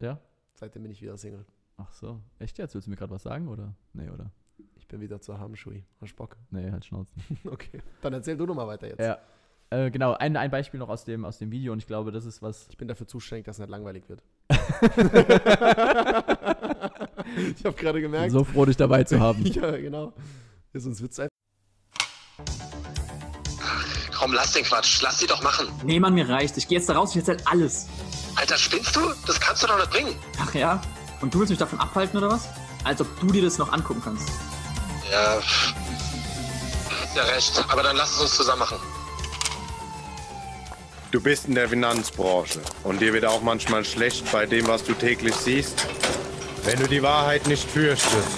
Ja? Seitdem bin ich wieder Single. Ach so. Echt jetzt? Willst du mir gerade was sagen, oder? Nee, oder? Ich bin wieder zu haben, Schui. Hast du Bock? Nee, halt Schnauzen. okay. Dann erzähl du noch mal weiter jetzt. Ja. Äh, genau, ein, ein Beispiel noch aus dem, aus dem Video und ich glaube, das ist was. Ich bin dafür zuständig, dass es nicht langweilig wird. ich habe gerade bin gemerkt. so froh, dich dabei zu haben. ja, genau. Ja, sonst wird's einfach. Komm, lass den Quatsch. Lass die doch machen. Nee, Mann, mir reicht. Ich gehe jetzt da raus, ich erzähl alles. Alter, spinnst du? Das kannst du doch nicht bringen. Ach ja? Und du willst mich davon abhalten oder was? Als ob du dir das noch angucken kannst. Ja. Hast ja recht. Aber dann lass es uns zusammen machen. Du bist in der Finanzbranche und dir wird auch manchmal schlecht bei dem, was du täglich siehst. Wenn du die Wahrheit nicht fürchtest,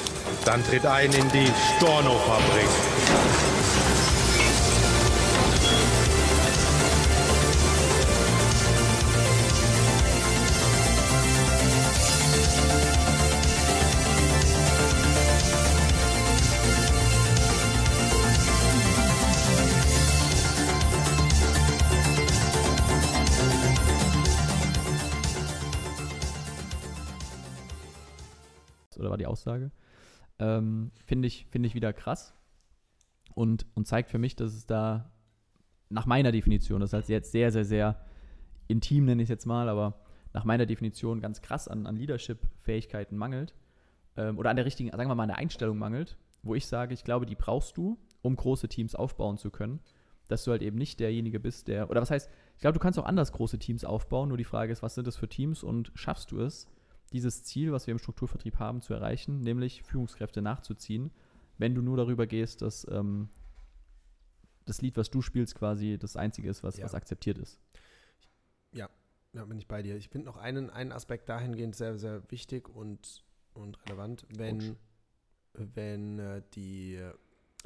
dann tritt ein in die Storno-Fabrik. Oder war die Aussage. Ähm, Finde ich, find ich wieder krass und, und zeigt für mich, dass es da nach meiner Definition, das ist halt jetzt sehr, sehr, sehr intim, nenne ich es jetzt mal, aber nach meiner Definition ganz krass an, an Leadership-Fähigkeiten mangelt ähm, oder an der richtigen, sagen wir mal, an der Einstellung mangelt, wo ich sage, ich glaube, die brauchst du, um große Teams aufbauen zu können, dass du halt eben nicht derjenige bist, der, oder was heißt, ich glaube, du kannst auch anders große Teams aufbauen, nur die Frage ist, was sind das für Teams und schaffst du es, dieses Ziel, was wir im Strukturvertrieb haben, zu erreichen, nämlich Führungskräfte nachzuziehen, wenn du nur darüber gehst, dass ähm, das Lied, was du spielst, quasi das Einzige ist, was, Ja. was akzeptiert ist. Ja, bin ich bei dir. Ich finde noch einen, einen Aspekt dahingehend sehr, sehr wichtig und, und relevant, wenn, wenn äh, die,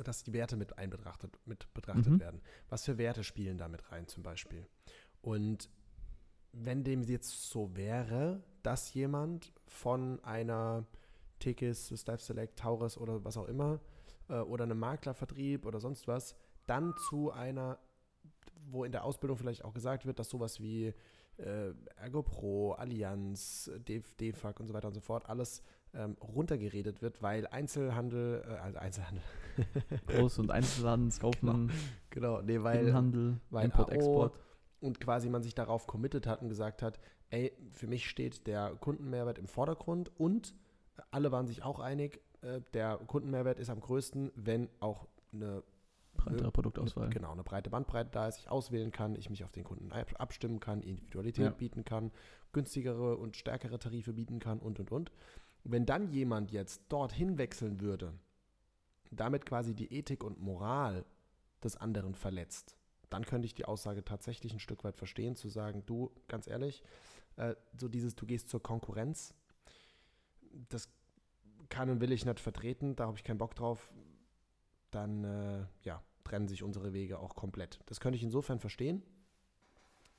dass die Werte mit einbetrachtet mit betrachtet Mhm. werden. Was für Werte spielen da mit rein zum Beispiel? Und wenn dem jetzt so wäre, dass jemand von einer Tikis, Style Select, Taurus oder was auch immer äh, oder einem Maklervertrieb oder sonst was, dann zu einer, wo in der Ausbildung vielleicht auch gesagt wird, dass sowas wie äh, Ergo Pro, Allianz, DF DEFAG und so weiter und so fort alles ähm, runtergeredet wird, weil Einzelhandel, äh, also Einzelhandel, Groß- und Einzelhandelskaufmann, genau, nee, weil weil Import, AO Export. Und quasi man sich darauf committed hat und gesagt hat, ey, für mich steht der Kundenmehrwert im Vordergrund und alle waren sich auch einig, äh, der Kundenmehrwert ist am größten, wenn auch eine Breitere eine- Produktauswahl. Eine, genau, eine breite Bandbreite da ist, ich auswählen kann, ich mich auf den Kunden ab- abstimmen kann, Individualität Ja. bieten kann, günstigere und stärkere Tarife bieten kann und und und. Wenn dann jemand jetzt dorthin wechseln würde, damit quasi die Ethik und Moral des anderen verletzt, dann könnte ich die Aussage tatsächlich ein Stück weit verstehen, zu sagen, du, ganz ehrlich, äh, so dieses, du gehst zur Konkurrenz, das kann und will ich nicht vertreten, da habe ich keinen Bock drauf, dann äh, ja, trennen sich unsere Wege auch komplett. Das könnte ich insofern verstehen,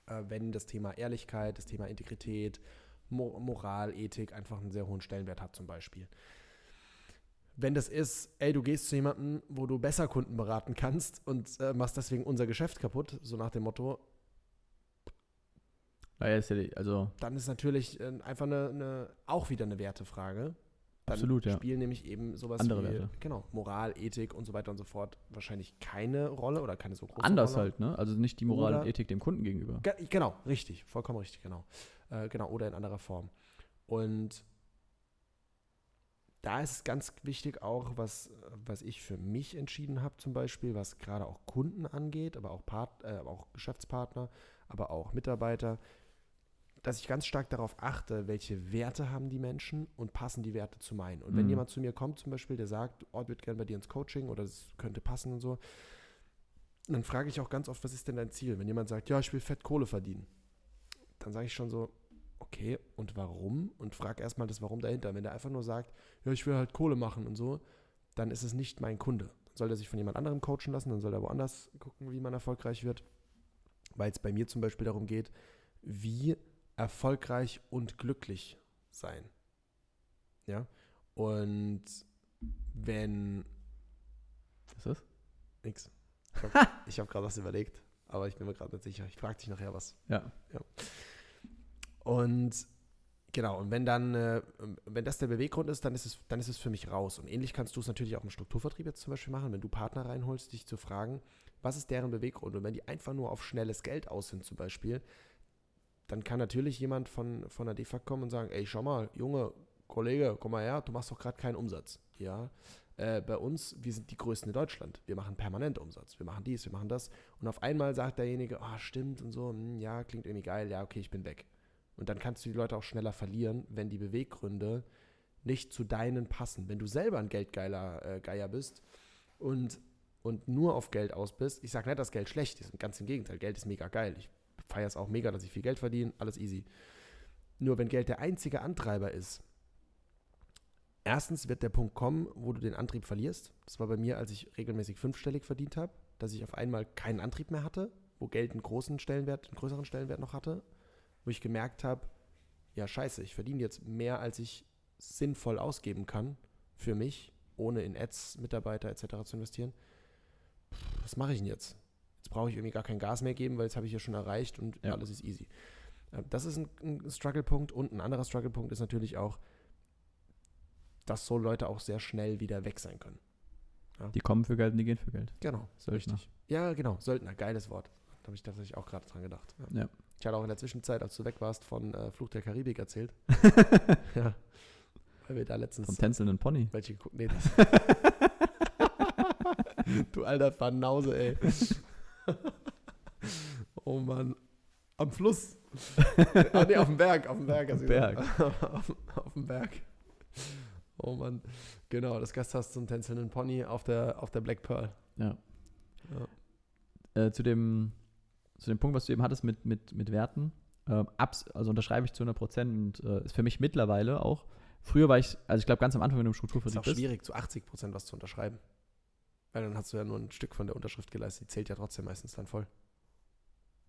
äh, wenn das Thema Ehrlichkeit, das Thema Integrität, Mo Moral, Ethik einfach einen sehr hohen Stellenwert hat zum Beispiel. Wenn das ist, ey, du gehst zu jemandem, wo du besser Kunden beraten kannst und äh, machst deswegen unser Geschäft kaputt, so nach dem Motto, Naja, ist ja, die- also dann ist natürlich äh, einfach eine, eine, auch wieder eine Wertefrage. Dann Absolut, ja. spielen nämlich eben sowas Andere wie, Werte. genau, Moral, Ethik und so weiter und so fort wahrscheinlich keine Rolle oder keine so große anders Rolle. halt, ne? Also nicht die Moral Oder- und Ethik dem Kunden gegenüber. Ge genau, richtig, vollkommen richtig, genau. Äh, genau, oder in anderer Form. Und da ist es ganz wichtig auch, was, was ich für mich entschieden habe, zum Beispiel, was gerade auch Kunden angeht, aber auch, Part, äh, auch Geschäftspartner, aber auch Mitarbeiter, dass ich ganz stark darauf achte, welche Werte haben die Menschen und passen die Werte zu meinen. Und wenn Mhm. jemand zu mir kommt, zum Beispiel, der sagt, oh, ich würde gerne bei dir ins Coaching oder es könnte passen und so, dann frage ich auch ganz oft, was ist denn dein Ziel? Wenn jemand sagt, ja, ich will fett Kohle verdienen, dann sage ich schon so, okay, und warum? Und frage erstmal das Warum dahinter. Wenn der einfach nur sagt, ja, ich will halt Kohle machen und so, dann ist es nicht mein Kunde. Dann soll er sich von jemand anderem coachen lassen, dann soll er woanders gucken, wie man erfolgreich wird. Weil es bei mir zum Beispiel darum geht, wie erfolgreich und glücklich sein. Ja. Und wenn. Was ist das? Nix. Ich habe hab gerade was überlegt, aber ich bin mir gerade nicht sicher. Ich frage dich nachher was. Ja. Und Genau, und wenn dann, äh, wenn das der Beweggrund ist, dann ist es, dann ist es für mich raus. Und ähnlich kannst du es natürlich auch im Strukturvertrieb jetzt zum Beispiel machen, wenn du Partner reinholst, dich zu fragen, was ist deren Beweggrund? Und wenn die einfach nur auf schnelles Geld aus sind, zum Beispiel, dann kann natürlich jemand von, von der DEFAG kommen und sagen, ey, schau mal, Junge, Kollege, komm mal her, du machst doch gerade keinen Umsatz. Ja, äh, bei uns, wir sind die Größten in Deutschland. Wir machen permanent Umsatz. Wir machen dies, wir machen das. Und auf einmal sagt derjenige, ah, stimmt und so, hm, ja, klingt irgendwie geil, ja, okay, ich bin weg. Und dann kannst du die Leute auch schneller verlieren, wenn die Beweggründe nicht zu deinen passen. Wenn du selber ein geldgeiler äh, Geier bist und, und nur auf Geld aus bist, ich sage nicht, dass Geld schlecht ist, ganz im Gegenteil, Geld ist mega geil. Ich feiere es auch mega, dass ich viel Geld verdiene, alles easy. Nur wenn Geld der einzige Antreiber ist, erstens wird der Punkt kommen, wo du den Antrieb verlierst. Das war bei mir, als ich regelmäßig fünfstellig verdient habe, dass ich auf einmal keinen Antrieb mehr hatte, wo Geld einen großen Stellenwert, einen größeren Stellenwert noch hatte, wo ich gemerkt habe, ja scheiße, ich verdiene jetzt mehr, als ich sinnvoll ausgeben kann für mich, ohne in Ads, Mitarbeiter etc. zu investieren. Pff, was mache ich denn jetzt? Jetzt brauche ich irgendwie gar kein Gas mehr geben, weil jetzt habe ich ja schon erreicht und Ja. alles ist easy. Äh, Das ist ein, ein Struggle-Punkt und ein anderer Struggle-Punkt ist natürlich auch, dass so Leute auch sehr schnell wieder weg sein können. Die kommen für Geld und die gehen für Geld. Genau, Söldner. richtig. Ja, genau, Söldner, geiles Wort. Da habe ich tatsächlich auch gerade dran gedacht. Ja. Ja. Ich hatte auch in der Zwischenzeit, als du weg warst, von äh, Fluch der Karibik erzählt. ja. Weil wir da letztens Vom tänzelnden Pony. welche geguckt. Nee, das. du alter Banause, ey. oh Mann. Am Fluss. ah, nee, auf dem Berg. Auf dem Berg. hast du Berg. auf, auf dem Berg. Oh Mann. Genau, das Gasthaus zum tänzelnden Pony auf der, auf der Black Pearl. Ja. Ja. Äh, zu, dem, zu dem Punkt, was du eben hattest mit, mit, mit Werten, ähm, abs also unterschreibe ich zu 100 Prozent und äh, ist für mich mittlerweile auch. Früher war ich, also ich glaube ganz am Anfang, wenn du im Ist Strukturvertrieb auch bist, schwierig, zu 80 Prozent was zu unterschreiben. Weil dann hast du ja nur ein Stück von der Unterschrift geleistet. Die zählt ja trotzdem meistens dann voll.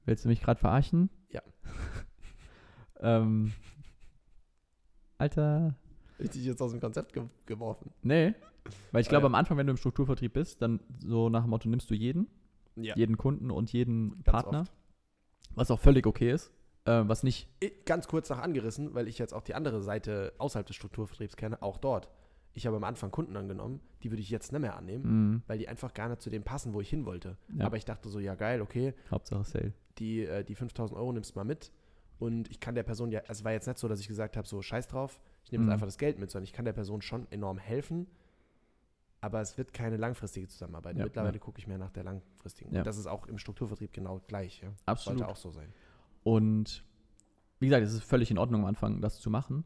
willst du mich gerade verarschen? Ja. ähm, Alter, Richtig jetzt aus dem Konzept ge geworfen. nee. Weil ich glaube, Äh. am Anfang, wenn du im Strukturvertrieb bist, dann so nach dem Motto, nimmst du jeden, Ja. jeden Kunden und jeden Ganz Partner, oft. was auch völlig okay ist. Äh, was nicht, Ich- Ganz kurz noch angerissen, weil ich jetzt auch die andere Seite außerhalb des Strukturvertriebs kenne, auch dort. Ich habe am Anfang Kunden angenommen, die würde ich jetzt nicht mehr annehmen, mh, weil die einfach gar nicht zu dem passen, wo ich hin wollte. Ja. Aber ich dachte so, ja geil, okay, Hauptsache Sale. die, äh, die 5000 Euro nimmst du mal mit. Und ich kann der Person ja, also es war jetzt nicht so, dass ich gesagt habe, so scheiß drauf, ich nehme Mhm. jetzt einfach das Geld mit, sondern ich kann der Person schon enorm helfen. Aber es wird keine langfristige Zusammenarbeit. Ja, Mittlerweile ja. gucke ich mehr nach der langfristigen. Ja. Und das ist auch im Strukturvertrieb genau gleich. Ja? Absolut. Sollte auch so sein. Und wie gesagt, es ist völlig in Ordnung am Anfang, das zu machen.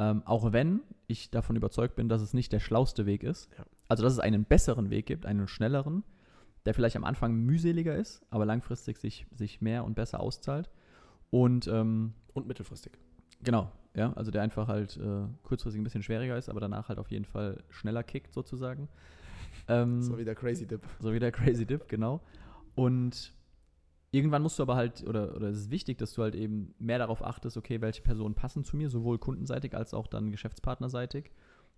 Ähm, auch wenn ich davon überzeugt bin, dass es nicht der schlauste Weg ist. Also, dass es einen besseren Weg gibt, einen schnelleren, der vielleicht am Anfang mühseliger ist, aber langfristig sich, sich mehr und besser auszahlt. Und ähm, Und mittelfristig. genau, ja, also der einfach halt äh, kurzfristig ein bisschen schwieriger ist, aber danach halt auf jeden Fall schneller kickt, sozusagen. Ähm, So wie der Crazy Dip. so wie der Crazy Dip, genau. Und irgendwann musst du aber halt, oder, oder es ist wichtig, dass du halt eben mehr darauf achtest, okay, welche Personen passen zu mir, sowohl kundenseitig als auch dann geschäftspartnerseitig,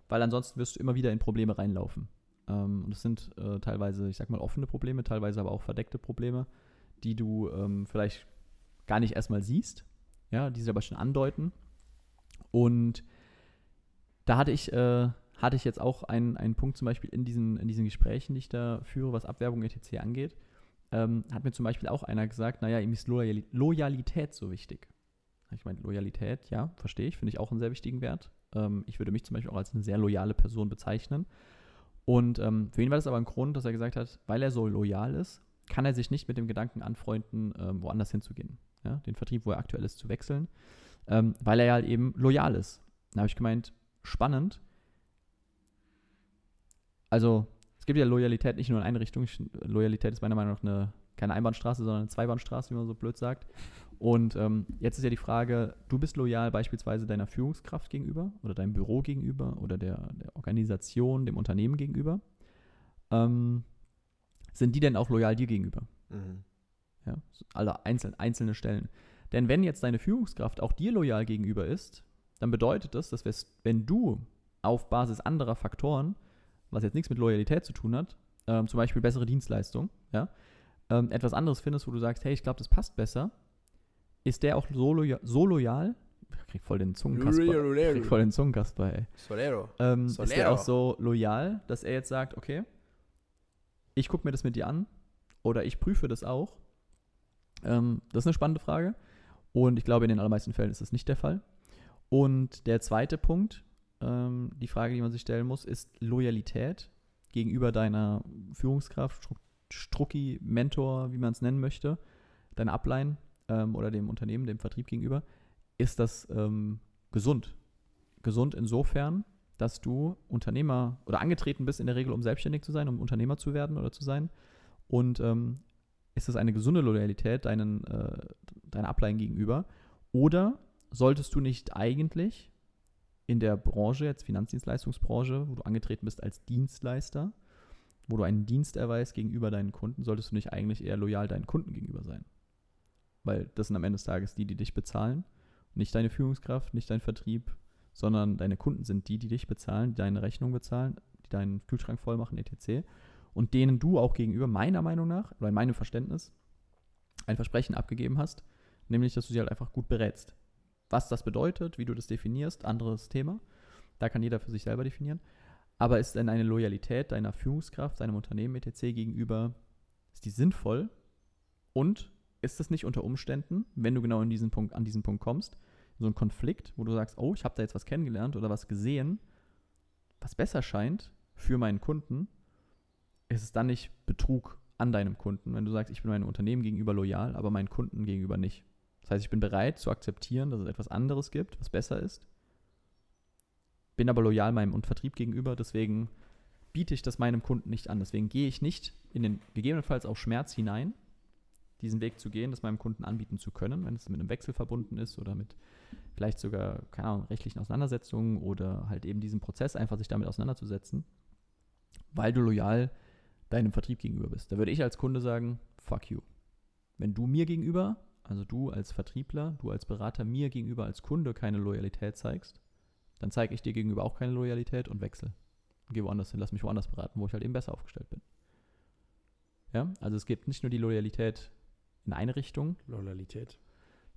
weil ansonsten wirst du immer wieder in Probleme reinlaufen. Ähm, und das sind äh, teilweise, ich sag mal, offene Probleme, teilweise aber auch verdeckte Probleme, die du ähm, vielleicht gar nicht erstmal siehst, ja, die sich aber schon andeuten. Und da hatte ich, äh, hatte ich jetzt auch einen, einen Punkt zum Beispiel in diesen, in diesen Gesprächen, die ich da führe, was Abwerbung etc. angeht, ähm, hat mir zum Beispiel auch einer gesagt, naja, ihm ist Loyali Loyalität so wichtig. Ich meine, Loyalität, ja, verstehe ich, finde ich auch einen sehr wichtigen Wert. Ähm, ich würde mich zum Beispiel auch als eine sehr loyale Person bezeichnen. Und ähm, für ihn war das aber ein Grund, dass er gesagt hat, weil er so loyal ist, kann er sich nicht mit dem Gedanken anfreunden, ähm, woanders hinzugehen. Ja? Den Vertrieb, wo er aktuell ist, zu wechseln, ähm, weil er ja halt eben loyal ist. Da habe ich gemeint, spannend. Also, es gibt ja Loyalität nicht nur in eine Richtung. Ich, Loyalität ist meiner Meinung nach eine, keine Einbahnstraße, sondern eine Zweibahnstraße, wie man so blöd sagt. Und ähm, jetzt ist ja die Frage, du bist loyal beispielsweise deiner Führungskraft gegenüber oder deinem Büro gegenüber oder der, der Organisation, dem Unternehmen gegenüber. Ähm, sind die denn auch loyal dir gegenüber? Mhm. Ja, alle einzeln, einzelne Stellen. Denn wenn jetzt deine Führungskraft auch dir loyal gegenüber ist, dann bedeutet das, dass wenn du auf Basis anderer Faktoren, was jetzt nichts mit Loyalität zu tun hat, ähm, zum Beispiel bessere Dienstleistung, ja, ähm, etwas anderes findest, wo du sagst, hey, ich glaube, das passt besser, ist der auch so, loya so loyal Ich krieg voll den Zungenkasper. Ich krieg voll den Zungenkasper, ey. Solero. Ähm, ist Solero. er auch so loyal, dass er jetzt sagt, okay, ich gucke mir das mit dir an oder ich prüfe das auch? Ähm, das ist eine spannende Frage. Und ich glaube, in den allermeisten Fällen ist das nicht der Fall. Und der zweite Punkt, ähm, die Frage, die man sich stellen muss, ist Loyalität gegenüber deiner Führungskraft, Stru Strucki, Mentor, wie man es nennen möchte, deiner Upline ähm, oder dem Unternehmen, dem Vertrieb gegenüber. Ist das ähm, gesund? Gesund insofern, dass du Unternehmer oder angetreten bist in der Regel, um selbstständig zu sein, um Unternehmer zu werden oder zu sein. Und ähm, ist es eine gesunde Loyalität deinen, äh, deiner Upline gegenüber? Oder solltest du nicht eigentlich in der Branche, jetzt Finanzdienstleistungsbranche, wo du angetreten bist als Dienstleister, wo du einen Dienst erweist gegenüber deinen Kunden, solltest du nicht eigentlich eher loyal deinen Kunden gegenüber sein? Weil das sind am Ende des Tages die, die dich bezahlen. Nicht deine Führungskraft, nicht dein Vertrieb, sondern deine Kunden sind die, die dich bezahlen, die deine Rechnung bezahlen, die deinen Kühlschrank voll machen, etc. Und denen du auch gegenüber, meiner Meinung nach, oder in meinem Verständnis, ein Versprechen abgegeben hast, nämlich, dass du sie halt einfach gut berätst. Was das bedeutet, wie du das definierst, anderes Thema. Da kann jeder für sich selber definieren. Aber ist denn eine Loyalität deiner Führungskraft, deinem Unternehmen etc. gegenüber, ist die sinnvoll? Und ist es nicht unter Umständen, wenn du genau in diesen Punkt, an diesen Punkt kommst, so ein Konflikt, wo du sagst, oh, ich habe da jetzt was kennengelernt oder was gesehen, was besser scheint für meinen Kunden, ist es dann nicht Betrug an deinem Kunden, wenn du sagst, ich bin meinem Unternehmen gegenüber loyal, aber meinen Kunden gegenüber nicht. Das heißt, ich bin bereit zu akzeptieren, dass es etwas anderes gibt, was besser ist, bin aber loyal meinem Vertrieb gegenüber, deswegen biete ich das meinem Kunden nicht an. Deswegen gehe ich nicht in den gegebenenfalls auch Schmerz hinein, diesen Weg zu gehen, das meinem Kunden anbieten zu können, wenn es mit einem Wechsel verbunden ist oder mit vielleicht sogar, keine Ahnung, rechtlichen Auseinandersetzungen oder halt eben diesem Prozess einfach sich damit auseinanderzusetzen, weil du loyal deinem Vertrieb gegenüber bist. Da würde ich als Kunde sagen, fuck you. Wenn du mir gegenüber, also du als Vertriebler, du als Berater mir gegenüber als Kunde keine Loyalität zeigst, dann zeige ich dir gegenüber auch keine Loyalität und wechsle. Gehe woanders hin, lass mich woanders beraten, wo ich halt eben besser aufgestellt bin. Ja, also es gibt nicht nur die Loyalität in eine Richtung, Loyalität.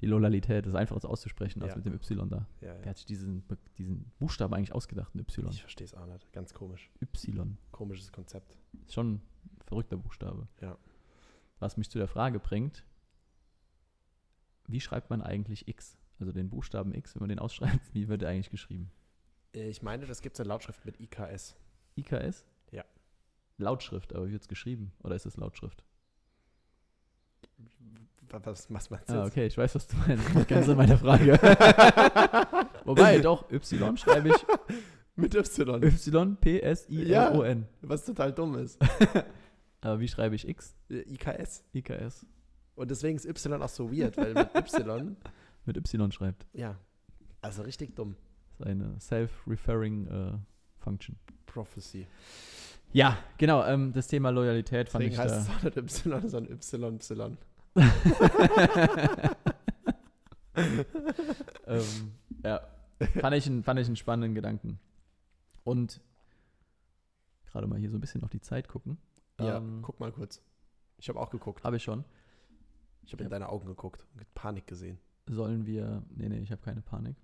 Die Loyalität ist einfach auszusprechen, als Ja. mit dem Y da. Ja, Wer ja. hat sich diesen, diesen Buchstaben eigentlich ausgedacht, ein Y? Ich verstehe es auch nicht. Ganz komisch. Y. Komisches Konzept. Ist schon ein verrückter Buchstabe. Ja. Was mich zu der Frage bringt, wie schreibt man eigentlich X? Also den Buchstaben X, wenn man den ausschreibt, wie wird der eigentlich geschrieben? Äh, Ich meine, das gibt es in Lautschrift mit IKS. IKS? Ja. Lautschrift, aber wie wird es geschrieben? Oder ist es Lautschrift? Wa- Was, was meinst du Ah, jetzt? okay, ich weiß, was du meinst. Das ganz in meiner Frage. Wobei, doch, Y schreibe ich Mit Y. Y-P-S-I-L-O-N. Was total dumm ist. Aber wie schreibe ich X? Äh, IKS. IKS. Und deswegen ist Y auch so weird, weil mit Y, Mit Y schreibt. ja, also richtig dumm. Das ist eine self-referring äh, Function. Prophecy. Ja, genau. Ähm, das Thema Loyalität fand Deswegen ich heißt da. es auch nicht Y, sondern YY. Ähm, ja, fand ich, einen, fand ich einen spannenden Gedanken. Und gerade mal hier so ein bisschen auf die Zeit gucken. Ja, Ähm, guck mal kurz. Ich habe auch geguckt. Habe ich schon. Ich habe in deine Augen geguckt und Panik gesehen. Sollen wir. Nee, nee, ich habe keine Panik.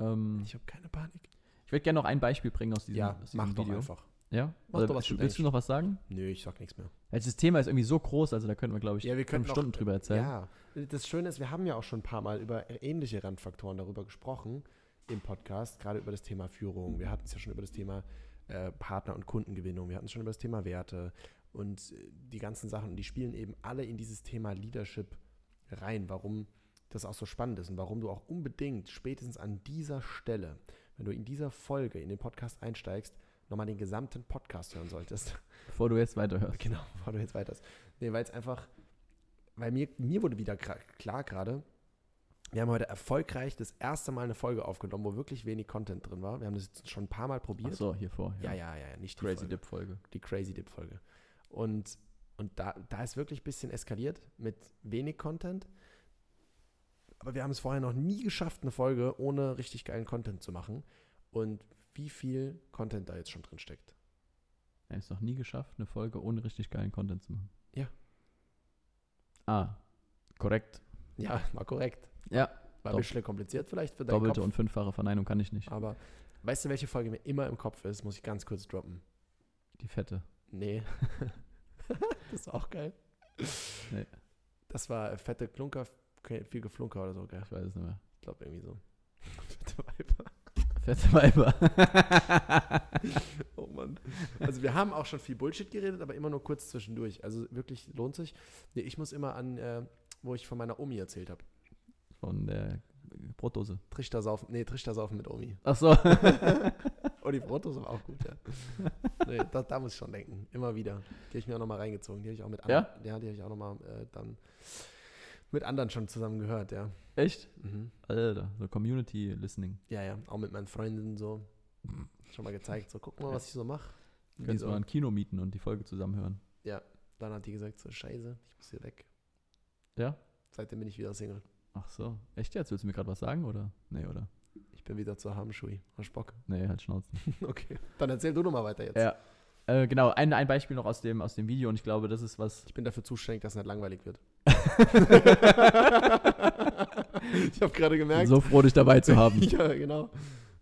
Ähm, Ich habe keine Panik. ich würde gerne noch ein Beispiel bringen aus diesem, Ja, aus diesem mach doch Video. einfach. Ja? Mach Oder doch, was du willst du denkst. noch was sagen? Nö, ich sag nichts mehr. Also das Thema ist irgendwie so groß, also da könnten wir, glaube ich, Ja, wir können fünf Stunden drüber erzählen. Ja, das Schöne ist, wir haben ja auch schon ein paar Mal über ähnliche Randfaktoren darüber gesprochen im Podcast, gerade über das Thema Führung. Wir hatten es ja schon über das Thema äh, Partner- und Kundengewinnung. Wir hatten es schon über das Thema Werte und äh, die ganzen Sachen. Und die spielen eben alle in dieses Thema Leadership rein, warum das auch so spannend ist und warum du auch unbedingt spätestens an dieser Stelle, wenn du in dieser Folge in den Podcast einsteigst, nochmal den gesamten Podcast hören solltest. Bevor du jetzt weiterhörst. Genau, bevor du jetzt weiter. Nee, weil es einfach, weil mir, mir wurde wieder klar gerade, wir haben heute erfolgreich das erste Mal eine Folge aufgenommen, wo wirklich wenig Content drin war. Wir haben das jetzt schon ein paar Mal probiert. Ach so, hier vor. Ja, ja, ja, ja, nicht die Crazy Folge, Dip Folge. die Crazy Dip Folge. Und, und da, da ist wirklich ein bisschen eskaliert mit wenig Content. Aber wir haben es vorher noch nie geschafft, eine Folge ohne richtig geilen Content zu machen. Und wie viel Content da jetzt schon drin steckt. Er ist noch nie geschafft, eine Folge ohne richtig geilen Content zu machen. Ja. Ah, korrekt. Ja, war korrekt. Ja, War ein bisschen kompliziert vielleicht für deinen Doppelte Kopf. und fünffache Verneinung kann ich nicht. Aber weißt du, welche Folge mir immer im Kopf ist? Muss ich ganz kurz droppen. Die fette. Nee. das ist auch geil. Nee. Das war fette Klunker, viel Geflunker oder so, gell? Ich weiß es nicht mehr. Ich glaube irgendwie so. Fette Weiber. Fette Weiber. Oh Mann. Also wir haben auch schon viel Bullshit geredet, aber immer nur kurz zwischendurch. Also wirklich lohnt sich. Nee, ich muss immer an, äh, wo ich von meiner Omi erzählt habe. Von der Brotdose. Trichtersaufen, nee, Trichtersaufen mit Omi. Ach so. Oh, die Brotdose war auch gut, ja. Nee, da, da muss ich schon denken. Immer wieder. Die habe ich mir auch nochmal reingezogen. Die habe ich auch mit Ja? anderen, ja, die habe ich auch nochmal äh, dann mit anderen schon zusammen gehört, ja. Echt? Mhm. Alter, so Community Listening. Ja, ja, auch mit meinen Freundinnen so. Schon mal gezeigt, so guck mal, was ich so mache. Kannst du mal ein Kino mieten und die Folge zusammen hören. Dann hat die gesagt, so scheiße, ich muss hier weg. Ja? Seitdem bin ich wieder Single. Ach so. Echt jetzt? Willst du mir gerade was sagen oder? Nee, oder? Ich bin wieder zu haben, Schui. Hast Bock? Nee, halt Schnauzen. Okay. Dann erzähl du doch mal weiter jetzt. Ja. Äh, genau, ein, ein Beispiel noch aus dem, aus dem Video und ich glaube, das ist was. Ich bin dafür zuständig, dass es nicht langweilig wird. ich habe gerade gemerkt. so froh, dich dabei zu haben. ja, genau.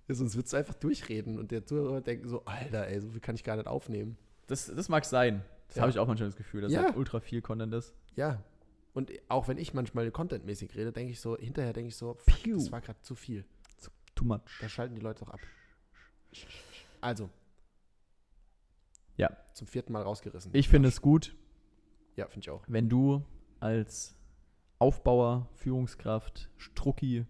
Ja, sonst würdest du einfach durchreden und der Zuhörer denkt so, Alter, ey, so viel kann ich gar nicht aufnehmen. Das, das mag sein. Das Ja. habe ich auch manchmal das Gefühl, dass Ja. halt ultra viel Content ist. Ja. Und auch wenn ich manchmal contentmäßig rede, denke ich so, hinterher denke ich so, fuck, das war gerade zu viel. Too much. Da schalten die Leute doch ab. Also. Ja. Zum vierten Mal rausgerissen. Ich finde es gut, Ja, finde ich auch. wenn du als Aufbauer, Führungskraft, Strucki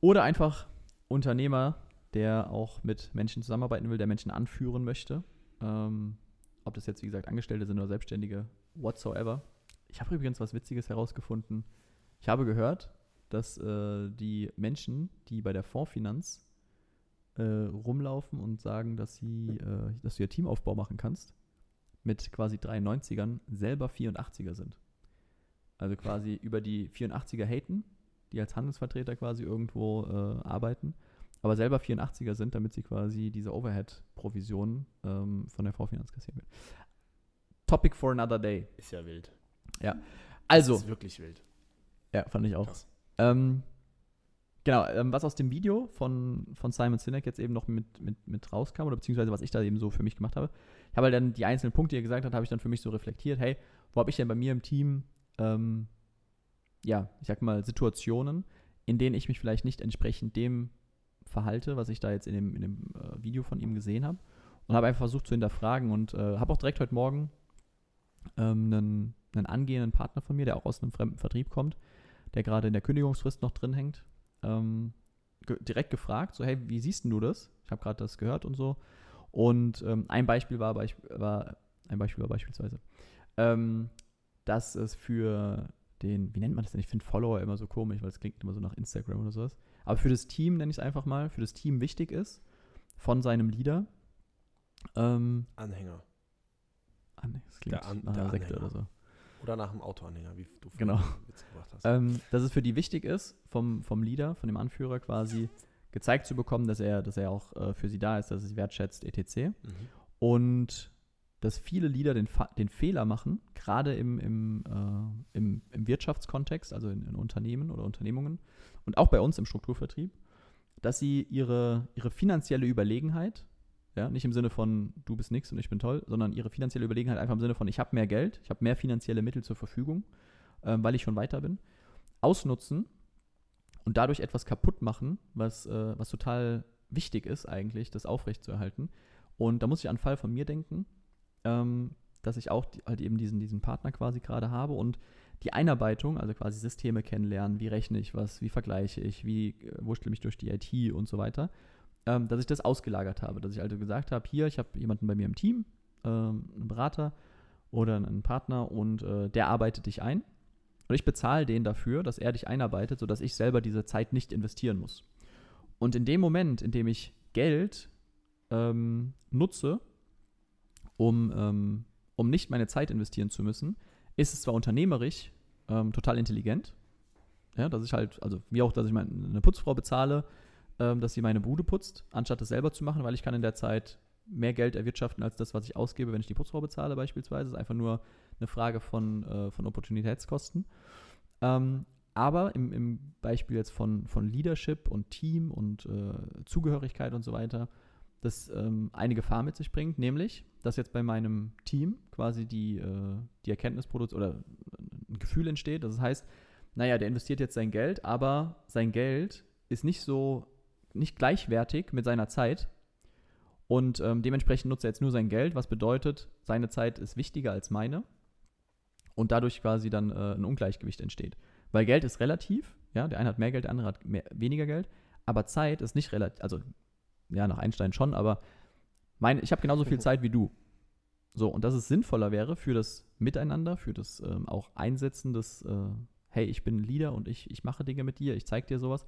oder einfach Unternehmer, der auch mit Menschen zusammenarbeiten will, der Menschen anführen möchte, ähm, ob das jetzt wie gesagt Angestellte sind oder Selbstständige, whatsoever. Ich habe übrigens was Witziges herausgefunden. Ich habe gehört, dass äh, die Menschen, die bei der Fondsfinanz äh, rumlaufen und sagen, dass sie, äh, dass du ihr Teamaufbau machen kannst, mit quasi 93ern selber 84er sind. Also quasi über die 84er haten, die als Handelsvertreter quasi irgendwo äh, arbeiten, aber selber 84er sind, damit sie quasi diese Overhead-Provision ähm, von der Vorfinanz kassieren will. Topic for another day. Ist ja wild. Also, Das ist wirklich wild. ja, fand ich auch. Ähm, genau, ähm, was aus dem Video von, von Simon Sinek jetzt eben noch mit, mit, mit rauskam, oder beziehungsweise was ich da eben so für mich gemacht habe, ich habe halt dann die einzelnen Punkte, die er gesagt hat, habe ich dann für mich so reflektiert, hey, wo habe ich denn bei mir im Team, ähm, ja, ich sag mal, Situationen, in denen ich mich vielleicht nicht entsprechend dem verhalte, was ich da jetzt in dem, in dem äh, Video von ihm gesehen habe. Und habe einfach versucht zu hinterfragen und äh, habe auch direkt heute Morgen ähm, einen, einen angehenden Partner von mir, der auch aus einem fremden Vertrieb kommt, der gerade in der Kündigungsfrist noch drin hängt, ähm, ge direkt gefragt, so hey, wie siehst du das? Ich habe gerade das gehört und so. Und ähm, ein Beispiel war, war ein Beispiel war beispielsweise, ähm, dass es für den, wie nennt man das denn? Ich finde Follower immer so komisch, weil es klingt immer so nach Instagram oder sowas. Aber für das Team, nenne ich es einfach mal, für das Team wichtig ist, von seinem Leader, ähm, Anhänger. nee, das klingt Der An- nach der Sekte Anhänger. oder so. Oder nach dem Autoanhänger, wie du vorhin Genau. Witz gebracht hast. ähm, dass es für die wichtig ist, vom, vom Leader, von dem Anführer quasi gezeigt zu bekommen, dass er, dass er auch äh, für sie da ist, dass er sie wertschätzt, etc. Mhm. Und dass viele Leader den, den Fehler machen, gerade im, im, äh, im, im Wirtschaftskontext, also in, in Unternehmen oder Unternehmungen und auch bei uns im Strukturvertrieb, dass sie ihre, ihre finanzielle Überlegenheit, ja, nicht im Sinne von du bist nix und ich bin toll, sondern ihre finanzielle Überlegenheit einfach im Sinne von ich habe mehr Geld, ich habe mehr finanzielle Mittel zur Verfügung, ähm, weil ich schon weiter bin, ausnutzen und dadurch etwas kaputt machen, was, äh, was total wichtig ist eigentlich, das aufrechtzuerhalten. Und da muss ich an einen Fall von mir denken, ähm, dass ich auch die, halt eben diesen, diesen Partner quasi gerade habe und die Einarbeitung, also quasi Systeme kennenlernen, wie rechne ich was, wie vergleiche ich, wie äh, wurschtel mich durch die IT und so weiter, ähm, dass ich das ausgelagert habe, dass ich also gesagt habe, hier, ich habe jemanden bei mir im Team, ähm, einen Berater oder einen Partner und äh, der arbeitet dich ein und ich bezahle den dafür, dass er dich einarbeitet, sodass ich selber diese Zeit nicht investieren muss. Und in dem Moment, in dem ich Geld ähm, nutze, um, ähm, um nicht meine Zeit investieren zu müssen, ist es zwar unternehmerisch ähm, total intelligent, ja, dass ich halt, also wie auch, dass ich meine, eine Putzfrau bezahle, ähm, dass sie meine Bude putzt, anstatt das selber zu machen, weil ich kann in der Zeit mehr Geld erwirtschaften als das, was ich ausgebe, wenn ich die Putzfrau bezahle beispielsweise. Das ist einfach nur eine Frage von, äh, von Opportunitätskosten. Ähm, aber im, im Beispiel jetzt von, von Leadership und Team und äh, Zugehörigkeit und so weiter, das ähm, eine Gefahr mit sich bringt, nämlich, dass jetzt bei meinem Team quasi die, äh, die Erkenntnis produziert oder ein Gefühl entsteht. Das heißt, naja, der investiert jetzt sein Geld, aber sein Geld ist nicht so, nicht gleichwertig mit seiner Zeit. Und ähm, dementsprechend nutzt er jetzt nur sein Geld, was bedeutet, seine Zeit ist wichtiger als meine. Und dadurch quasi dann äh, ein Ungleichgewicht entsteht. Weil Geld ist relativ, ja, der eine hat mehr Geld, der andere hat mehr, weniger Geld, aber Zeit ist nicht relativ, also ja, nach Einstein schon, aber mein, ich habe genauso viel Zeit wie du. So, und dass es sinnvoller wäre für das Miteinander, für das ähm, auch Einsetzen des, äh, hey, ich bin Leader und ich, ich mache Dinge mit dir, ich zeige dir sowas.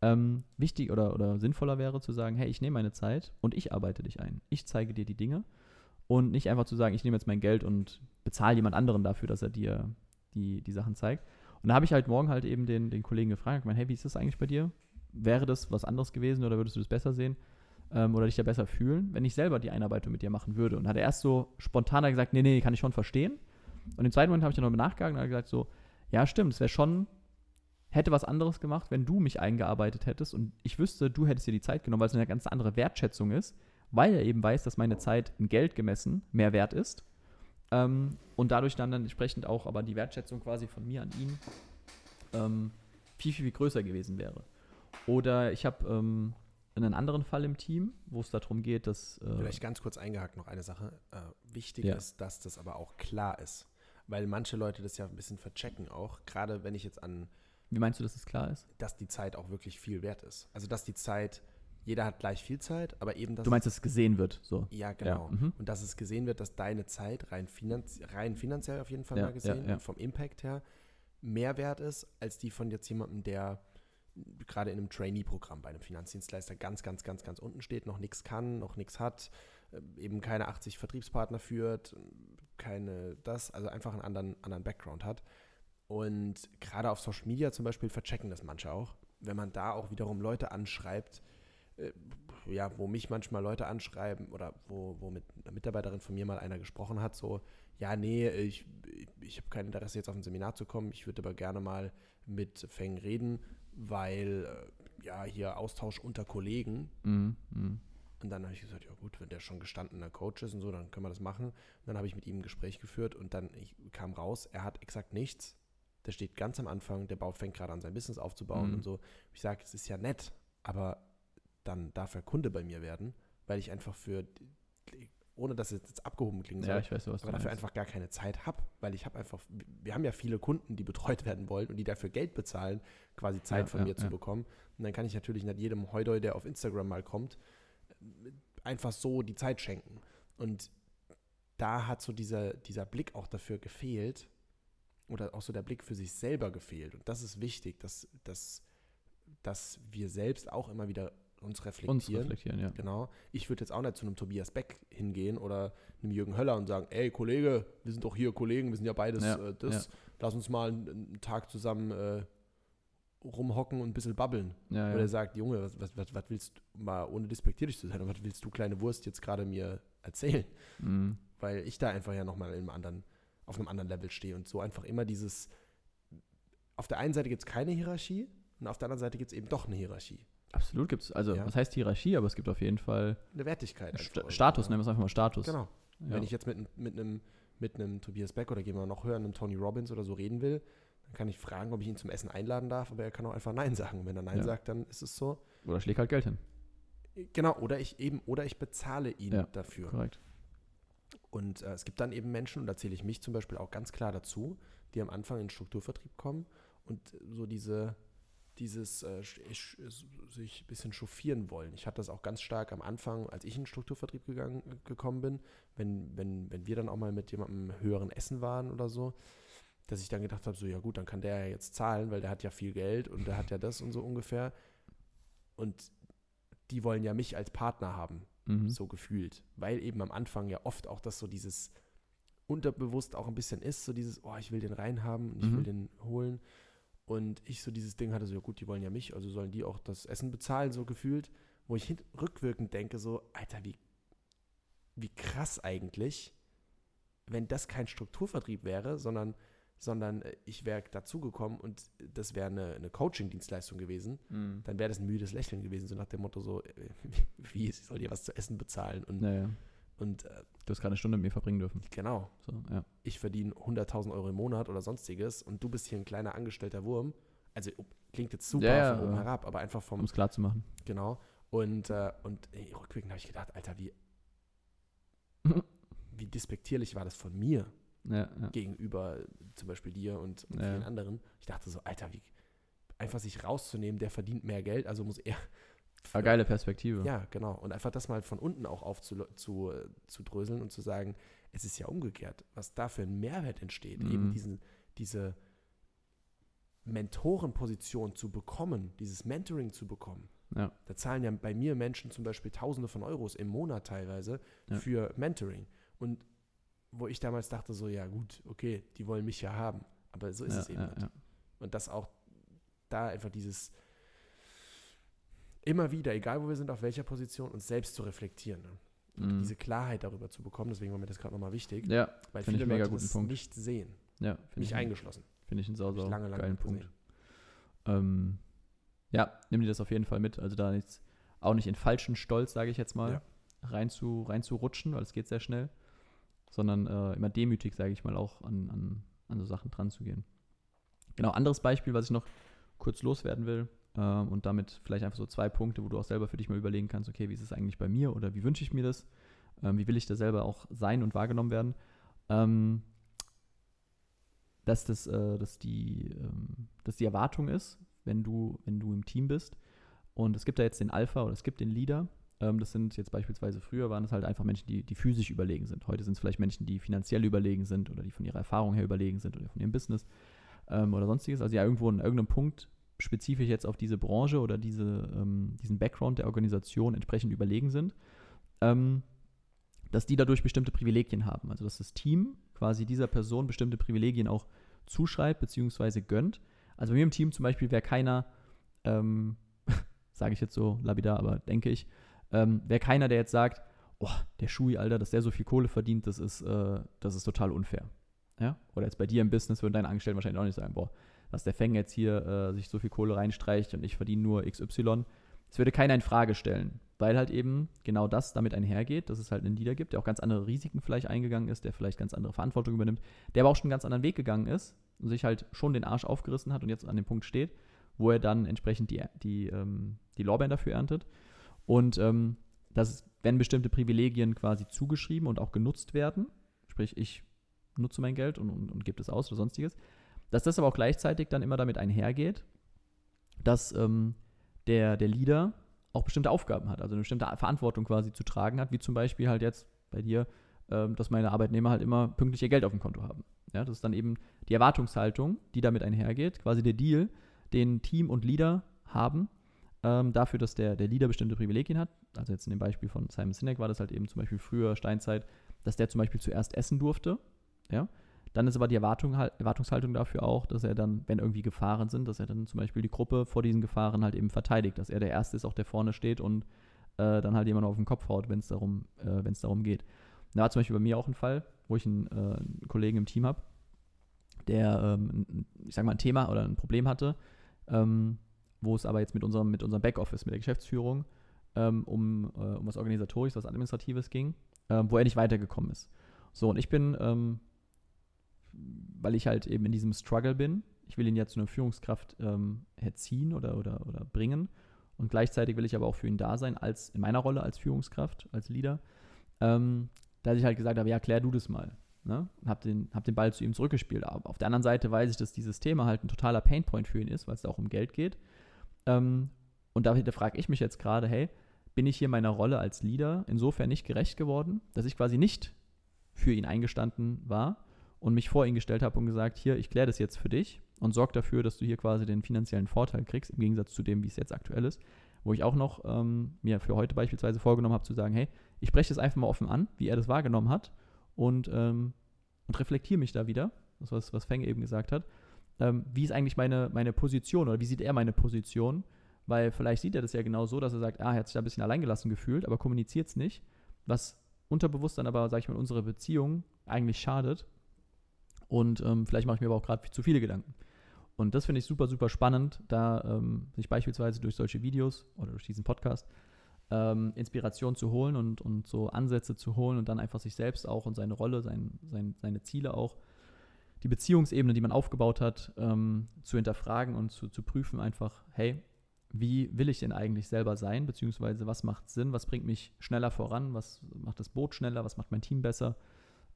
Ähm, wichtig oder, oder sinnvoller wäre zu sagen, hey, ich nehme meine Zeit und ich arbeite dich ein. Ich zeige dir die Dinge und nicht einfach zu sagen, ich nehme jetzt mein Geld und bezahle jemand anderen dafür, dass er dir die, die Sachen zeigt. Und da habe ich halt morgen halt eben den, den Kollegen gefragt, mein, hey, wie ist das eigentlich bei dir? Wäre das was anderes gewesen oder würdest du das besser sehen? Ähm, oder dich da besser fühlen, wenn ich selber die Einarbeitung mit dir machen würde? Und hat er erst so spontaner gesagt, nee, nee, kann ich schon verstehen. Und im zweiten Moment habe ich dann noch nachgegangen und hat gesagt so, ja, stimmt, es wäre schon, hätte was anderes gemacht, wenn du mich eingearbeitet hättest und ich wüsste, du hättest dir die Zeit genommen, weil es eine ganz andere Wertschätzung ist, weil er eben weiß, dass meine Zeit in Geld gemessen mehr wert ist ähm, und dadurch dann, dann entsprechend auch aber die Wertschätzung quasi von mir an ihn ähm, viel, viel, viel größer gewesen wäre. Oder ich habe ähm, einen anderen Fall im Team, wo es darum geht, dass. Äh, Vielleicht ganz kurz eingehakt noch eine Sache. Äh, wichtig Ja. ist, dass das aber auch klar ist. Weil manche Leute das ja ein bisschen verchecken auch. Gerade wenn ich jetzt an, wie meinst du, dass es klar ist? dass die Zeit auch wirklich viel wert ist. Also, dass die Zeit, jeder hat gleich viel Zeit, aber eben, dass Du meinst, dass es gesehen wird, so. Ja, genau. Ja, mhm. Und dass es gesehen wird, dass deine Zeit rein, finanz rein finanziell auf jeden Fall Ja, mal gesehen vom Impact her mehr wert ist, als die von jetzt jemandem, der gerade in einem Trainee-Programm bei einem Finanzdienstleister ganz, ganz, ganz, ganz unten steht, noch nichts kann, noch nichts hat, äh, eben keine 80 Vertriebspartner führt, keine das, also einfach einen anderen, anderen Background hat. Und gerade auf Social Media zum Beispiel verchecken das manche auch. Wenn man da auch wiederum Leute anschreibt, äh, ja, wo mich manchmal Leute anschreiben oder wo, wo mit einer Mitarbeiterin von mir mal einer gesprochen hat, so, ja, nee, ich, ich habe kein Interesse jetzt auf ein Seminar zu kommen, ich würde aber gerne mal mit Feng reden, weil, äh, ja, hier Austausch unter Kollegen. Mhm. Mhm. Und dann habe ich gesagt, ja gut, wenn der schon gestandener Coach ist und so, dann können wir das machen. Und dann habe ich mit ihm ein Gespräch geführt und dann ich, kam raus, er hat exakt nichts. Der steht ganz am Anfang, der baut, fängt gerade an, sein Business aufzubauen Mhm. und so. Ich sage, es ist ja nett, aber dann darf er Kunde bei mir werden, weil ich einfach für, ohne dass es jetzt abgehoben klingen soll, Ja, ich weiß, was aber dafür meinst. einfach gar keine Zeit habe, weil ich habe einfach, wir haben ja viele Kunden, die betreut werden wollen und die dafür Geld bezahlen, quasi Zeit Ja, von ja, mir zu bekommen. Und dann kann ich natürlich nicht jedem Heudeu, der auf Instagram mal kommt, einfach so die Zeit schenken. Und da hat so dieser, dieser Blick auch dafür gefehlt oder auch so der Blick für sich selber gefehlt. Und das ist wichtig, dass, dass, dass wir selbst auch immer wieder uns reflektieren. Uns reflektieren, ja. Genau. Ich würde jetzt auch nicht zu einem Tobias Beck hingehen oder einem Jürgen Höller und sagen, ey Kollege, wir sind doch hier Kollegen, wir sind ja beides Ja, äh, das. Lass uns mal einen, Tag zusammen äh, rumhocken und ein bisschen babbeln. Ja, Oder ja. er sagt, Junge, was, was, was, was willst du, mal ohne despektierlich zu sein, was willst du, kleine Wurst, jetzt gerade mir erzählen? Mhm. Weil ich da einfach ja nochmal in einem anderen, auf einem anderen Level stehe und so einfach immer dieses, auf der einen Seite gibt es keine Hierarchie und auf der anderen Seite gibt es eben doch eine Hierarchie. Absolut gibt es, also Ja. was heißt Hierarchie, aber es gibt auf jeden Fall Eine Wertigkeit. irgendwo, Status, ja. nennen wir es einfach mal Status. Genau. Ja. Wenn ich jetzt mit, mit, einem, mit einem Tobias Beck oder gehen wir noch höher, einem Tony Robbins oder so reden will, dann kann ich fragen, ob ich ihn zum Essen einladen darf, aber er kann auch einfach Nein sagen. Wenn er Nein sagt, dann ist es so. Oder schlägt halt Geld hin. Genau, oder ich eben, oder ich bezahle ihn Ja. dafür. Korrekt. Und äh, es gibt dann eben Menschen, und da zähle ich mich zum Beispiel auch ganz klar dazu, die am Anfang in den Strukturvertrieb kommen und so diese, dieses äh, sich ein bisschen chauffieren wollen. Ich hatte das auch ganz stark am Anfang, als ich in den Strukturvertrieb gegangen, gekommen bin, wenn, wenn, wenn wir dann auch mal mit jemandem höheren Essen waren oder so, dass ich dann gedacht habe, so ja gut, dann kann der ja jetzt zahlen, weil der hat ja viel Geld und der hat ja das und so ungefähr. Und die wollen ja mich als Partner haben Mhm. so gefühlt. Weil eben am Anfang ja oft auch das so dieses unterbewusst auch ein bisschen ist, so dieses, oh, ich will den reinhaben und ich Mhm. will den holen. Und ich so dieses Ding hatte, so, ja gut, die wollen ja mich, also sollen die auch das Essen bezahlen, so gefühlt. Wo ich rückwirkend denke, so, Alter, wie, wie krass eigentlich, wenn das kein Strukturvertrieb wäre, sondern sondern äh, ich wäre dazugekommen und das wäre eine, eine Coaching-Dienstleistung gewesen, Mhm. dann wäre das ein müdes Lächeln gewesen, so nach dem Motto so, äh, wie, ich soll dir was zu essen bezahlen? Und, Naja, und äh, du hast gerade eine Stunde mit mir verbringen dürfen. genau, So, ja. ich verdiene 100.000 Euro im Monat oder sonstiges und du bist hier ein kleiner angestellter Wurm. Also klingt jetzt super Ja, ja, von oben aber- herab, aber einfach vom, Um es klar zu machen. genau. Und, äh, und ey, rückwirkend habe ich gedacht, Alter, wie, wie despektierlich war das von mir Ja, ja. gegenüber zum Beispiel dir und, und Ja. vielen anderen. Ich dachte so, Alter, wie einfach sich rauszunehmen, der verdient mehr Geld, also muss er. Aber geile Perspektive. Ja, genau. Und einfach das mal von unten auch aufzudröseln zu, zu dröseln und zu sagen, es ist ja umgekehrt, was da für ein Mehrwert entsteht, Mhm. eben diesen, diese Mentorenposition zu bekommen, dieses Mentoring zu bekommen. Ja. Da zahlen ja bei mir Menschen zum Beispiel Tausende von Euros im Monat teilweise Ja. für Mentoring. Und wo ich damals dachte, so, ja gut, okay, die wollen mich ja haben. Aber so ist ja, es eben nicht. Und das auch da einfach dieses immer wieder, egal wo wir sind, auf welcher Position, uns selbst zu reflektieren. Ne? Mhm. diese Klarheit darüber zu bekommen, deswegen war mir das gerade nochmal wichtig, Ja, weil finde viele ich mega Leute guten das Punkt. nicht sehen, ja finde mich ich, eingeschlossen. find ich einen sau, sau lange, lange geilen Punkt. Ähm, ja, nimm dir das auf jeden Fall mit. Also da nichts, auch nicht in falschen Stolz, sage ich jetzt mal, Ja. rein, zu, rein zu rutschen, weil es geht sehr schnell, sondern äh, immer demütig, sage ich mal, auch an, an, an so Sachen dran zu gehen. Genau, anderes Beispiel, was ich noch kurz loswerden will ähm, und damit vielleicht einfach so zwei Punkte, wo du auch selber für dich mal überlegen kannst, okay, wie ist es eigentlich bei mir oder wie wünsche ich mir das? Ähm, wie will ich da selber auch sein und wahrgenommen werden? Ähm, dass das, äh, dass die, ähm, dass die Erwartung ist, wenn du, wenn du im Team bist. Und es gibt da jetzt den Alpha oder es gibt den Leader. Ähm, das sind jetzt beispielsweise früher waren es halt einfach Menschen, die, die physisch überlegen sind. Heute sind es vielleicht Menschen, die finanziell überlegen sind oder die von ihrer Erfahrung her überlegen sind oder von ihrem Business ähm, oder sonstiges. Also ja, irgendwo an irgendeinem Punkt spezifisch jetzt auf diese Branche oder diese, ähm, diesen Background der Organisation entsprechend überlegen sind. Ähm, dass die dadurch bestimmte Privilegien haben. Also dass das Team quasi dieser Person bestimmte Privilegien auch zuschreibt bzw. gönnt. Also bei mir im Team zum Beispiel wäre keiner, ähm, sage ich jetzt so lapidar, aber denke ich, ähm, wäre keiner, der jetzt sagt, oh, der Schui, Alter, dass der so viel Kohle verdient, das ist, äh, das ist total unfair. Ja? Oder jetzt bei dir im Business würden deine Angestellten wahrscheinlich auch nicht sagen, boah, dass der Feng jetzt hier äh, sich so viel Kohle reinstreicht und ich verdiene nur XY. Das würde keiner in Frage stellen, weil halt eben genau das damit einhergeht, dass es halt einen Leader gibt, der auch ganz andere Risiken vielleicht eingegangen ist, der vielleicht ganz andere Verantwortung übernimmt, der aber auch schon einen ganz anderen Weg gegangen ist und sich halt schon den Arsch aufgerissen hat und jetzt an dem Punkt steht, wo er dann entsprechend die, die, ähm, die Lorbeeren dafür erntet. Und ähm, dass, wenn bestimmte Privilegien quasi zugeschrieben und auch genutzt werden, sprich ich nutze mein Geld und, und, und gebe es aus oder sonstiges, dass das aber auch gleichzeitig dann immer damit einhergeht, dass ähm, der, der Leader auch bestimmte Aufgaben hat, also eine bestimmte Verantwortung quasi zu tragen hat, wie zum Beispiel halt jetzt bei dir, ähm, dass meine Arbeitnehmer halt immer pünktlich ihr Geld auf dem Konto haben. Ja, das ist dann eben die Erwartungshaltung, die damit einhergeht, quasi der Deal, den Team und Leader haben, ähm, dafür, dass der, der Leader bestimmte Privilegien hat. Also jetzt in dem Beispiel von Simon Sinek war das halt eben zum Beispiel früher Steinzeit, dass der zum Beispiel zuerst essen durfte. Ja, dann ist aber die Erwartung, halt- Erwartungshaltung dafür auch, dass er dann, wenn irgendwie Gefahren sind, dass er dann zum Beispiel die Gruppe vor diesen Gefahren halt eben verteidigt, dass er der Erste ist, auch der vorne steht und äh, dann halt jemand auf den Kopf haut, wenn es darum, äh, darum geht. Da war zum Beispiel bei mir auch ein Fall, wo ich einen, äh, einen Kollegen im Team habe, der, ähm, ich sag mal, ein Thema oder ein Problem hatte, ähm, wo es aber jetzt mit unserem, mit unserem Backoffice, mit der Geschäftsführung, ähm, um, äh, um was Organisatorisches, was Administratives ging, ähm, wo er nicht weitergekommen ist. So, und ich bin, ähm, weil ich halt eben in diesem Struggle bin, ich will ihn ja zu einer Führungskraft ähm, erziehen oder, oder, oder bringen und gleichzeitig will ich aber auch für ihn da sein, als in meiner Rolle als Führungskraft, als Leader, ähm, dass ich halt gesagt habe, ja, klär du das mal. Ne? Und hab den, hab den Ball zu ihm zurückgespielt. Aber auf der anderen Seite weiß ich, dass dieses Thema halt ein totaler Painpoint für ihn ist, weil es da auch um Geld geht. Ähm, und da, da frage ich mich jetzt gerade, hey, bin ich hier meiner Rolle als Leader insofern nicht gerecht geworden, dass ich quasi nicht für ihn eingestanden war und mich vor ihn gestellt habe und gesagt, hier, ich kläre das jetzt für dich und sorge dafür, dass du hier quasi den finanziellen Vorteil kriegst, im Gegensatz zu dem, wie es jetzt aktuell ist. Wo ich auch noch ähm, mir für heute beispielsweise vorgenommen habe, zu sagen, hey, ich spreche das einfach mal offen an, wie er das wahrgenommen hat und, ähm, und reflektiere mich da wieder, das was, was Feng eben gesagt hat, ähm, wie ist eigentlich meine, meine Position oder wie sieht er meine Position, weil vielleicht sieht er das ja genau so, dass er sagt, ah, er hat sich da ein bisschen alleingelassen gefühlt, aber kommuniziert es nicht, was unterbewusst dann aber, sag ich mal, unsere Beziehung eigentlich schadet Und ähm, vielleicht mache ich mir aber auch gerade zu viele Gedanken. Und das finde ich super, super spannend, da ähm, sich beispielsweise durch solche Videos oder durch diesen Podcast ähm, Inspiration zu holen und, und so Ansätze zu holen und dann einfach sich selbst auch und seine Rolle, sein, sein, seine Ziele auch, die Beziehungsebene, die man aufgebaut hat, ähm, zu hinterfragen und zu, zu prüfen, einfach, hey, wie will ich denn eigentlich selber sein, beziehungsweise was macht Sinn, was bringt mich schneller voran, was macht das Boot schneller, was macht mein Team besser,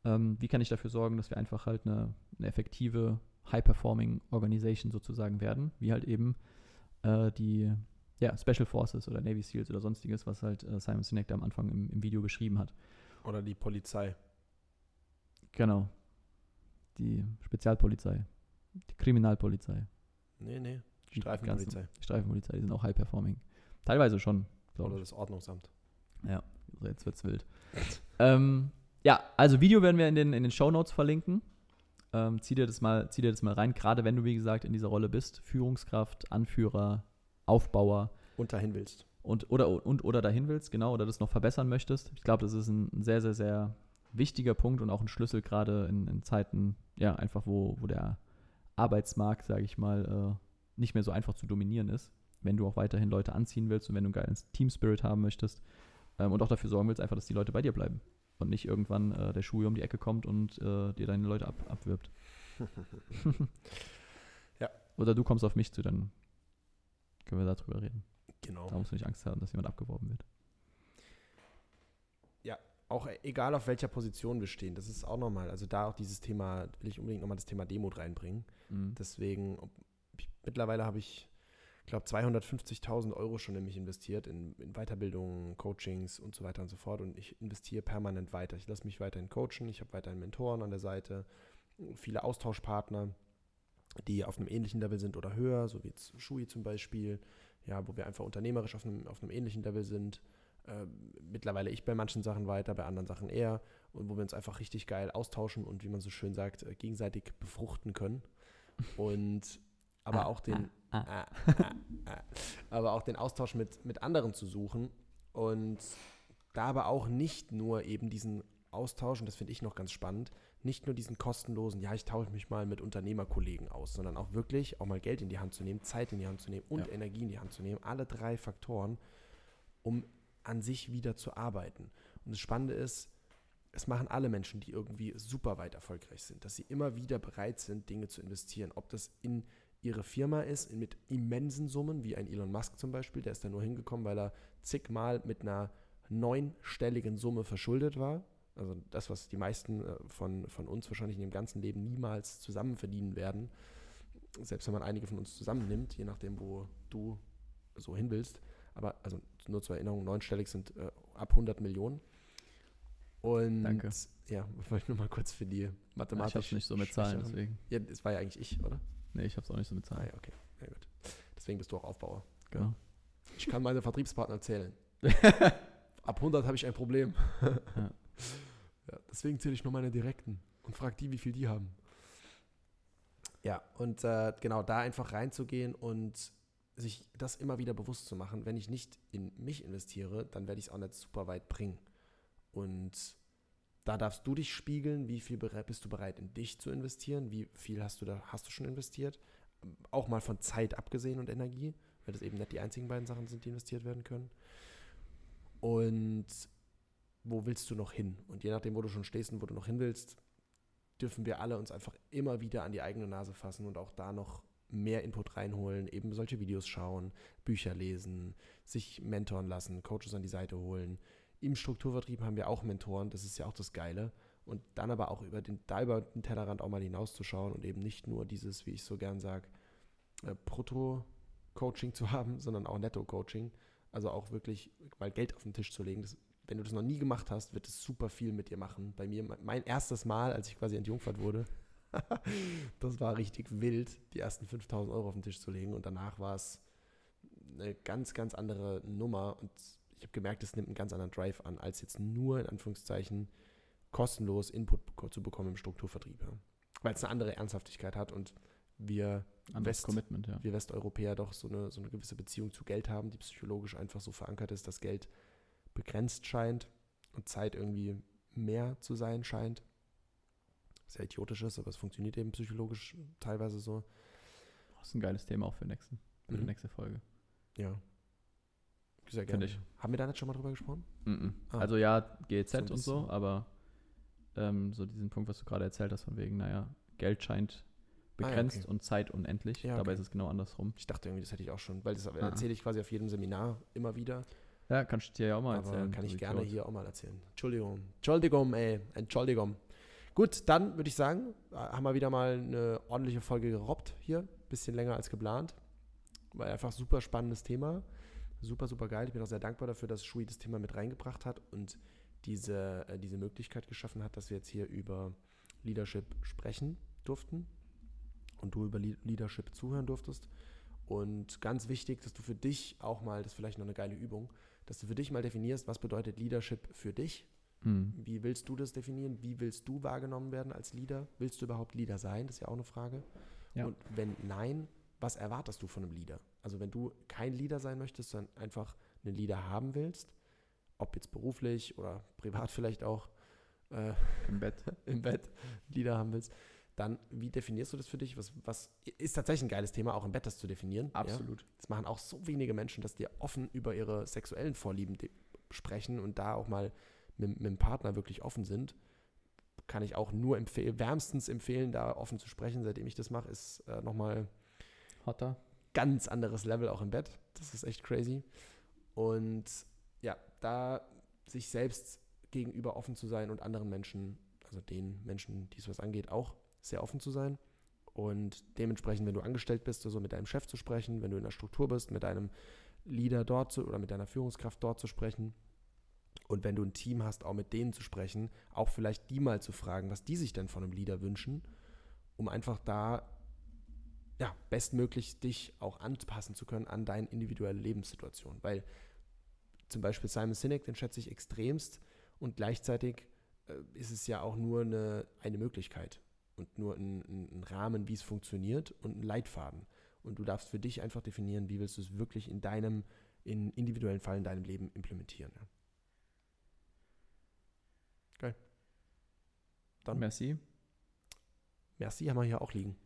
ähm, wie kann ich dafür sorgen, dass wir einfach halt eine, eine effektive, high-performing Organisation sozusagen werden, wie halt eben äh, die ja, Special Forces oder Navy SEALs oder sonstiges, was halt äh, Simon Sinek da am Anfang im, im Video beschrieben hat. Oder die Polizei. Genau. Die Spezialpolizei. Die Kriminalpolizei. Nee, nee. Die Streifenpolizei. Die Streifenpolizei, die sind auch high-performing. Teilweise schon, glaube Oder ich. das Ordnungsamt. Ja, so jetzt wird's wild. ähm, ja, also Video werden wir in den, in den Show Notes verlinken. Ähm, zieh, dir das mal, zieh dir das mal rein, gerade wenn du, wie gesagt, in dieser Rolle bist. Führungskraft, Anführer, Aufbauer Und dahin willst. und oder, und, oder dahin willst, genau, oder das noch verbessern möchtest. Ich glaube, das ist ein, sehr, sehr, sehr wichtiger Punkt und auch ein Schlüssel, gerade in, in Zeiten, ja, einfach, wo, wo der Arbeitsmarkt, sage ich mal, äh, nicht mehr so einfach zu dominieren ist. Wenn du auch weiterhin Leute anziehen willst und wenn du einen geilen Team-Spirit haben möchtest ähm, und auch dafür sorgen willst, einfach, dass die Leute bei dir bleiben und nicht irgendwann äh, der Schuh um die Ecke kommt und äh, dir deine Leute ab, abwirbt. Ja. Oder du kommst auf mich zu, dann können wir darüber reden. Genau. Da musst du nicht Angst haben, dass jemand abgeworben wird. Auch e- egal auf welcher Position wir stehen, das ist auch nochmal, also da auch dieses Thema, will ich unbedingt nochmal das Thema Demut reinbringen. Mhm. Deswegen, ob, ich, mittlerweile habe ich, glaube 250.000 Euro schon in mich investiert, in, in Weiterbildungen, Coachings und so weiter und so fort. Und ich investiere permanent weiter. Ich lasse mich weiterhin coachen, ich habe weiterhin Mentoren an der Seite, viele Austauschpartner, die auf einem ähnlichen Level sind oder höher, so wie jetzt Shui zum Beispiel, ja, wo wir einfach unternehmerisch auf einem, auf einem ähnlichen Level sind. Ähm, mittlerweile ich bei manchen Sachen weiter, bei anderen Sachen eher und wo wir uns einfach richtig geil austauschen und wie man so schön sagt, äh, gegenseitig befruchten können. Und aber Ah, auch den, ah, ah, ah, ah, aber auch den Austausch mit, mit anderen zu suchen und da aber auch nicht nur eben diesen Austausch, und das finde ich noch ganz spannend, nicht nur diesen kostenlosen, ja, ich tausche mich mal mit Unternehmerkollegen aus, sondern auch wirklich auch mal Geld in die Hand zu nehmen, Zeit in die Hand zu nehmen und Ja. Energie in die Hand zu nehmen. Alle drei Faktoren, um an sich wieder zu arbeiten. Und das Spannende ist, es machen alle Menschen, die irgendwie super weit erfolgreich sind, dass sie immer wieder bereit sind, Dinge zu investieren. Ob das in ihre Firma ist, mit immensen Summen, wie ein Elon Musk zum Beispiel, der ist da nur hingekommen, weil er zigmal mit einer neunstelligen Summe verschuldet war. Also das, was die meisten äh, von, von uns wahrscheinlich in dem ganzen Leben niemals zusammen verdienen werden. Selbst wenn man einige von uns zusammennimmt, je nachdem, wo du so hin willst. Aber also nur zur Erinnerung, neunstellig sind äh, ab 100 Millionen. Und Danke. ja, wollte ich nur mal kurz für die Ja, mathematisch. ich hab's nicht so mit Zahlen, deswegen. Ja, das war ja eigentlich ich, oder? Nee, ich hab's auch nicht so mit Ah, Zahlen. ja, okay. Ja, gut. Deswegen bist du auch Aufbauer. Genau. Ich kann meine Vertriebspartner zählen. Ab 100 habe ich ein Problem. Ja. Ja, deswegen zähle ich nur meine Direkten und frage die, wie viel die haben. Ja, und äh, genau da einfach reinzugehen und sich das immer wieder bewusst zu machen, wenn ich nicht in mich investiere, dann werde ich es auch nicht super weit bringen. Und da darfst du dich spiegeln, wie viel bist du bereit in dich zu investieren, wie viel hast du da hast du schon investiert, auch mal von Zeit abgesehen und Energie, weil das eben nicht die einzigen beiden Sachen sind, die investiert werden können. Und wo willst du noch hin? Und je nachdem, wo du schon stehst und wo du noch hin willst, dürfen wir alle uns einfach immer wieder an die eigene Nase fassen und auch da noch mehr Input reinholen, eben solche Videos schauen, Bücher lesen, sich mentoren lassen, Coaches an die Seite holen. Im Strukturvertrieb haben wir auch Mentoren, das ist ja auch das Geile. Und dann aber auch über den, da über den Tellerrand auch mal hinauszuschauen und eben nicht nur dieses, wie ich so gern sage, äh, Brutto-Coaching zu haben, sondern auch Netto-Coaching. Also auch wirklich mal Geld auf den Tisch zu legen. Das, wenn du das noch nie gemacht hast, wird es super viel mit dir machen. Bei mir, mein erstes Mal, als ich quasi entjungfert wurde, das war richtig wild, die ersten 5000 Euro auf den Tisch zu legen. Und danach war es eine ganz, ganz andere Nummer. Und ich habe gemerkt, es nimmt einen ganz anderen Drive an, als jetzt nur in Anführungszeichen kostenlos Input zu bekommen im Strukturvertrieb. Ja. Weil es eine andere Ernsthaftigkeit hat und wir West- ja. wir Westeuropäer doch so eine, so eine gewisse Beziehung zu Geld haben, die psychologisch einfach so verankert ist, dass Geld begrenzt scheint und Zeit irgendwie mehr zu sein scheint. sehr idiotisch ist, aber es funktioniert eben psychologisch teilweise so. Das ist ein geiles Thema auch für, nächsten, für die Mhm. nächste Folge. Ja. Sehr gerne. ich. Haben wir da nicht schon mal drüber gesprochen? Mhm. Ah. Also ja, GEZ So und so, aber ähm, so diesen Punkt, was du gerade erzählt hast, von wegen, naja, Geld scheint Ah, ja, begrenzt okay. und Zeit unendlich. Ja, Dabei okay. ist es genau andersrum. Ich dachte irgendwie, das hätte ich auch schon, weil das Ah. erzähle ich quasi auf jedem Seminar immer wieder. Ja, kannst du dir ja auch mal aber erzählen. kann ich gerne hier auch mal erzählen. Entschuldigung. Entschuldigung, ey. Entschuldigung. Gut, dann würde ich sagen, äh, haben wir wieder mal eine ordentliche Folge gerobbt hier. Bisschen länger als geplant. War einfach super spannendes Thema. Super, super geil. Ich bin auch sehr dankbar dafür, dass Shui das Thema mit reingebracht hat und diese, äh, diese Möglichkeit geschaffen hat, dass wir jetzt hier über Leadership sprechen durften und du über Le Leadership zuhören durftest. Und ganz wichtig, dass du für dich auch mal, das ist vielleicht noch eine geile Übung, dass du für dich mal definierst, was bedeutet Leadership für dich? Mhm. Wie willst du das definieren? Wie willst du wahrgenommen werden als Leader? Willst du überhaupt Leader sein? Das ist ja auch eine Frage. Ja. Und wenn nein, was erwartest du von einem Leader? Also wenn du kein Leader sein möchtest, sondern einfach einen Leader haben willst, ob jetzt beruflich oder privat vielleicht auch äh, Im Bett. im Bett Leader haben willst, dann wie definierst du das für dich? Was, was ist tatsächlich ein geiles Thema, auch im Bett das zu definieren? Ja? Absolut. Das machen auch so wenige Menschen, dass die offen über ihre sexuellen Vorlieben sprechen und da auch mal mit, mit dem Partner wirklich offen sind. Kann ich auch nur empfehlen, wärmstens empfehlen, da offen zu sprechen. Seitdem ich das mache, ist äh, nochmal Hotter. ganz anderes Level auch im Bett. Das ist echt crazy. Und ja, da sich selbst gegenüber offen zu sein und anderen Menschen, also den Menschen, die es was angeht, auch sehr offen zu sein. Und dementsprechend, wenn du angestellt bist, also mit deinem Chef zu sprechen, wenn du in der Struktur bist, mit deinem Leader dort zu, oder mit deiner Führungskraft dort zu sprechen. Und wenn du ein Team hast, auch mit denen zu sprechen, auch vielleicht die mal zu fragen, was die sich denn von einem Leader wünschen, um einfach da ja, bestmöglich dich auch anpassen zu können an deine individuelle Lebenssituation. Weil zum Beispiel Simon Sinek, den schätze ich extremst und gleichzeitig äh, ist es ja auch nur eine, eine Möglichkeit und nur ein, ein, Rahmen, wie es funktioniert und ein Leitfaden. Und du darfst für dich einfach definieren, wie willst du es wirklich in deinem, in individuellen Fall in deinem Leben implementieren. Ja. Geil. Dann Merci. Merci haben wir hier auch liegen.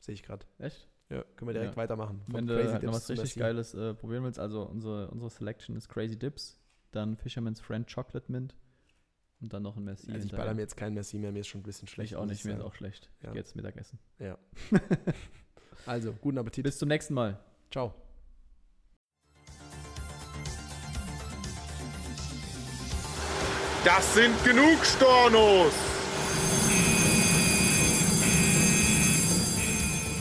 Sehe ich gerade. Echt? Ja, können wir direkt Ja. weitermachen. Wenn du Crazy halt noch was richtig Merci. Geiles äh, probieren willst, also unsere, unsere Selection ist Crazy Dips, dann Fisherman's Friend Chocolate Mint und dann noch ein Merci. Also ich hinterher. baller mir jetzt kein Merci mehr, mir ist schon ein bisschen schlecht. Ich auch nicht, mir ist auch schlecht. Ich Ja. gehe jetzt Mittagessen. Ja. also, guten Appetit. Bis zum nächsten Mal. Ciao. Das sind genug Stornos!